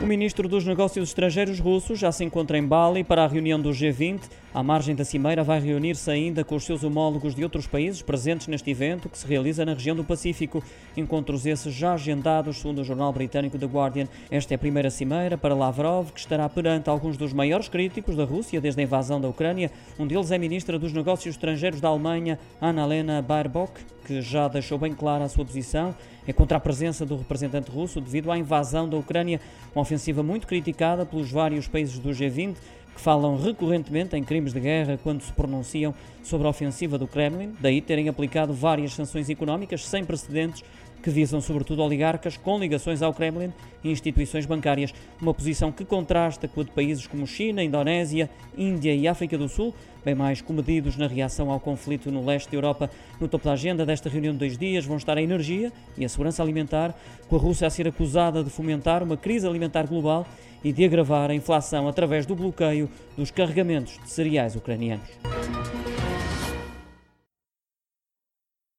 O ministro dos Negócios Estrangeiros russo já se encontra em Bali para a reunião do G20. À margem da cimeira, vai reunir-se ainda com os seus homólogos de outros países presentes neste evento, que se realiza na região do Pacífico. Encontros esses já agendados, segundo o jornal britânico The Guardian. Esta é a primeira cimeira para Lavrov, que estará perante alguns dos maiores críticos da Rússia desde a invasão da Ucrânia. Um deles é a ministra dos Negócios Estrangeiros da Alemanha, Annalena Baerbock, que já deixou bem clara a sua posição. É contra a presença do representante russo devido à invasão da Ucrânia, uma ofensiva muito criticada pelos vários países do G20 que falam recorrentemente em crimes de guerra quando se pronunciam sobre a ofensiva do Kremlin, daí terem aplicado várias sanções económicas sem precedentes que visam sobretudo oligarcas com ligações ao Kremlin e instituições bancárias, uma posição que contrasta com a de países como China, Indonésia, Índia e África do Sul, bem mais comedidos na reação ao conflito no leste da Europa. No topo da agenda desta reunião de dois dias vão estar a energia e a segurança alimentar, com a Rússia a ser acusada de fomentar uma crise alimentar global e de agravar a inflação através do bloqueio dos carregamentos de cereais ucranianos.